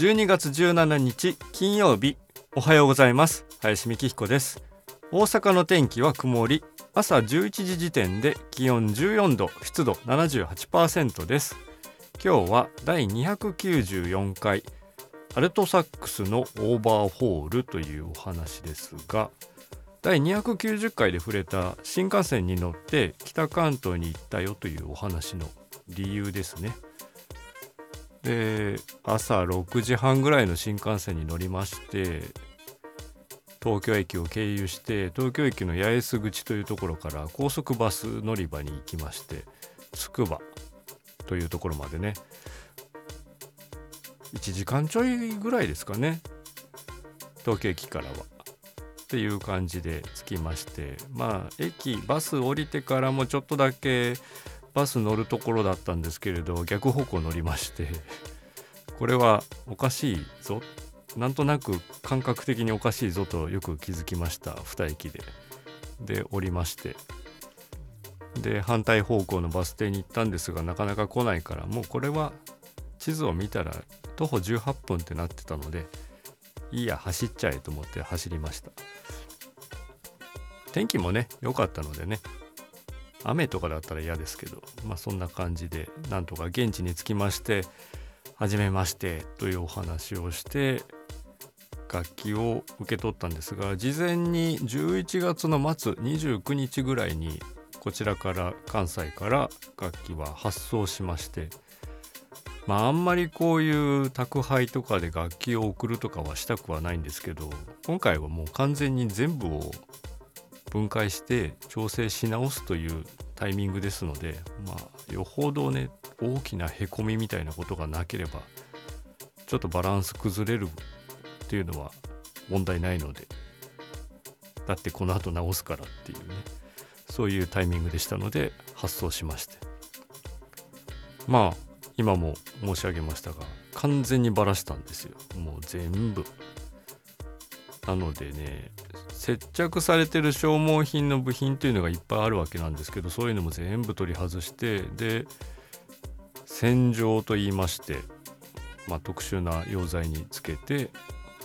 12月17日金曜日おはようございます。林美希彦です。大阪の天気は曇り朝11時時点で気温14度湿度78%です。今日は第294回アルトサックスのオーバーホールというお話ですが第290回で触れた新幹線に乗って北関東に行ったよというお話の理由ですね。で朝6時半ぐらいの新幹線に乗りまして東京駅を経由して東京駅の八重洲口というところから高速バス乗り場に行きましてつくばというところまでね。1時間ちょいぐらいですかね。東京駅からは。っていう感じで着きまして。まあ駅バス降りてからもちょっとだけバス乗るところだったんですけれど逆方向乗りましてこれはおかしいぞ。なんとなく感覚的におかしいぞとよく気づきました。2駅で。で降りまして。で反対方向のバス停に行ったんですがなかなか来ないからもうこれは地図を見たら徒歩18分ってなってたのでいいや走っちゃえと思って走りました。天気もね良かったのでね雨とかだったら嫌ですけどまあそんな感じでなんとか現地に着きまして初めましてというお話をして楽器を受け取ったんですが事前に11月の末29日ぐらいにこちらから関西から楽器は発送しましてまああんまりこういう宅配とかで楽器を送るとかはしたくはないんですけど今回はもう完全に全部を分解して調整し直すというタイミングですのでまあよほどね大きなへこみみたいなことがなければちょっとバランス崩れるっていうのは問題ないのでだってこの後直すからっていうねそういうタイミングでしたので発送しまして。まあ今も申し上げましたが完全にバラしたんですよ。もう全部。なのでね接着されてる消耗品の部品というのがいっぱいあるわけなんですけどそういうのも全部取り外してで洗浄と言いまして、まあ、特殊な溶剤につけて、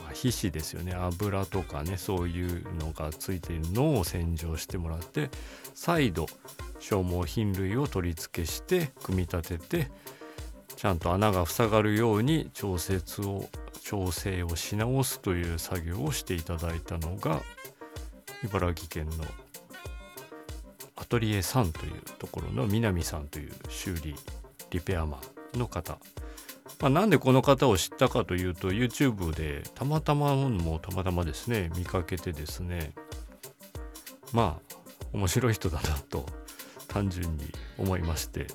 まあ、皮脂ですよね油とかねそういうのがついているのを洗浄してもらって再度消耗品類を取り付けして組み立ててちゃんと穴が塞がるように調節を調整をし直すという作業をしていただいたのが茨城県のアトリエさんというところの南さんという修理リペアマンの方、まあ、なんでこの方を知ったかというと YouTube でたまたまもたまたまですね見かけてですねまあ面白い人だなと単純に思いまして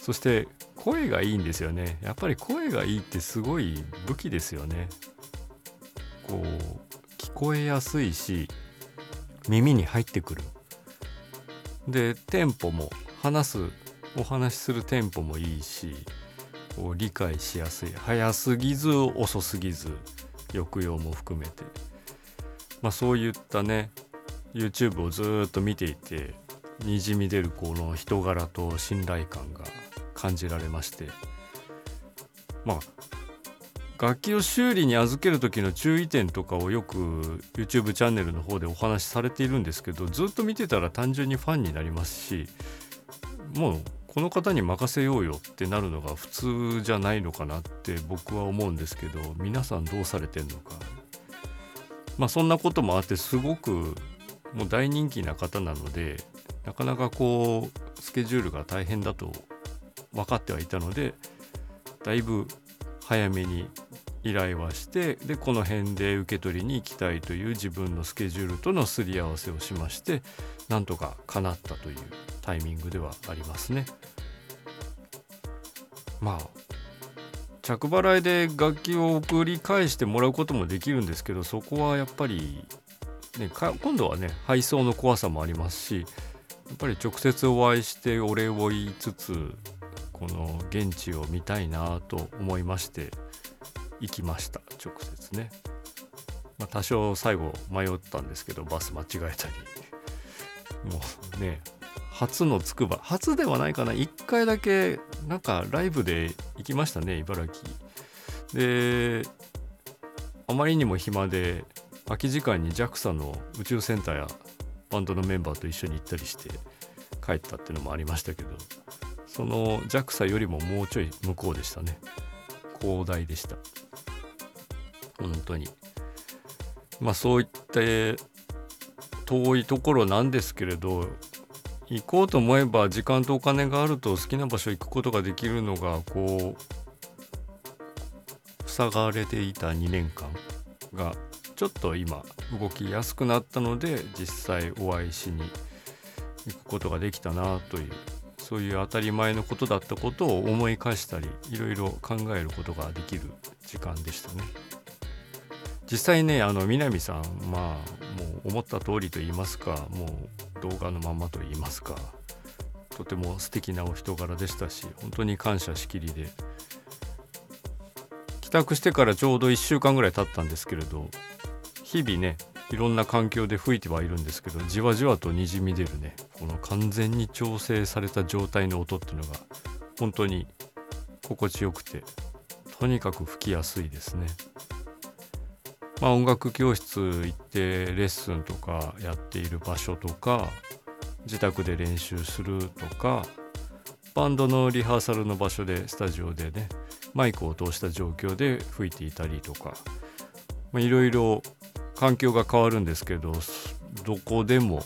そして声がいいんですよね。やっぱり声がいいってすごい武器ですよね。こう聞こえやすいし耳に入ってくる。でテンポも話すお話しするテンポもいいしこう理解しやすい。早すぎず遅すぎず抑揚も含めて。まあそういったね YouTube をずっと見ていてにじみ出るこの人柄と信頼感が感じられまして。まあ楽器を修理に預ける時の注意点とかをよく YouTube チャンネルの方でお話しされているんですけどずっと見てたら単純にファンになりますしもうこの方に任せようよってなるのが普通じゃないのかなって僕は思うんですけど皆さんどうされてんのか。まあそんなこともあってすごくもう大人気な方なのでなかなかこうスケジュールが大変だと分かってはいたのでだいぶ早めに依頼はしてでこの辺で受け取りに行きたいという自分のスケジュールとのすり合わせをしましてなんとか叶ったというタイミングではありますね。まあ着払いで楽器を送り返してもらうこともできるんですけどそこはやっぱり、ね、今度はね配送の怖さもありますしやっぱり直接お会いしてお礼を言いつつこの現地を見たいなと思いまして行きました直接ね、まあ、多少最後迷ったんですけどバス間違えたり。もうね初のつくば。初ではないかな。1回だけなんかライブで行きましたね茨城。であまりにも暇で空き時間に JAXA の宇宙センターやバンドのメンバーと一緒に行ったりして帰ったっていうのもありましたけど。その JAXA よりももうちょい向こうでしたね。広大でした。本当に。まあそういった遠いところなんですけれど行こうと思えば時間とお金があると好きな場所行くことができるのがこう塞がれていた2年間がちょっと今動きやすくなったので実際お会いしに行くことができたなというそういう当たり前のことだったことを思い返したりいろいろ考えることができる時間でしたね。実際ねあの南さんまあもう思った通りと言いますかもう動画のままと言いますかとても素敵なお人柄でしたし本当に感謝しきりで帰宅してからちょうど1週間ぐらい経ったんですけれど日々ねいろんな環境で吹いてはいるんですけどじわじわとにじみ出るねこの完全に調整された状態の音っていうのが本当に心地よくてとにかく吹きやすいですね。まあ、音楽教室行ってレッスンとかやっている場所とか自宅で練習するとかバンドのリハーサルの場所でスタジオでねマイクを通した状況で吹いていたりとかいろいろ環境が変わるんですけどどこでも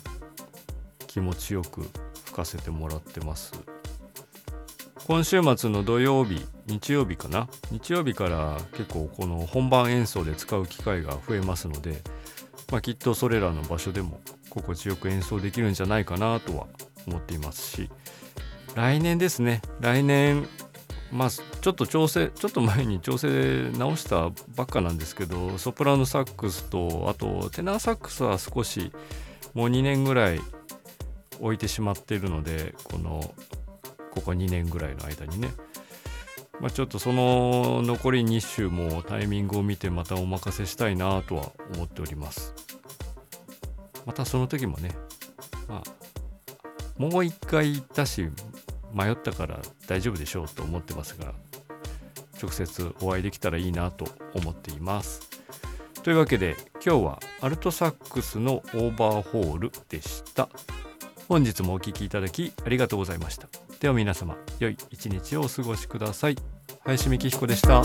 気持ちよく吹かせてもらってます。今週末の土曜日日曜日かな？日曜日から結構この本番演奏で使う機会が増えますので、まあ、きっとそれらの場所でも心地よく演奏できるんじゃないかなとは思っていますし来年ですね。来年まあちょっと調整ちょっと前に調整直したばっかなんですけどソプラノサックスとあとテナーサックスは少しもう2年ぐらい置いてしまっているのでこのここ2年ぐらいの間にね、まあ、ちょっとその残り2週もタイミングを見てまたお任せしたいなとは思っております。またその時もね、まあ、もう一回行ったし迷ったから大丈夫でしょうと思ってますが直接お会いできたらいいなと思っています。というわけで今日はアルトサックスのオーバーホールでした。本日もお聴きいただきありがとうございました。では皆様良い一日をお過ごしください。林美希彦でした。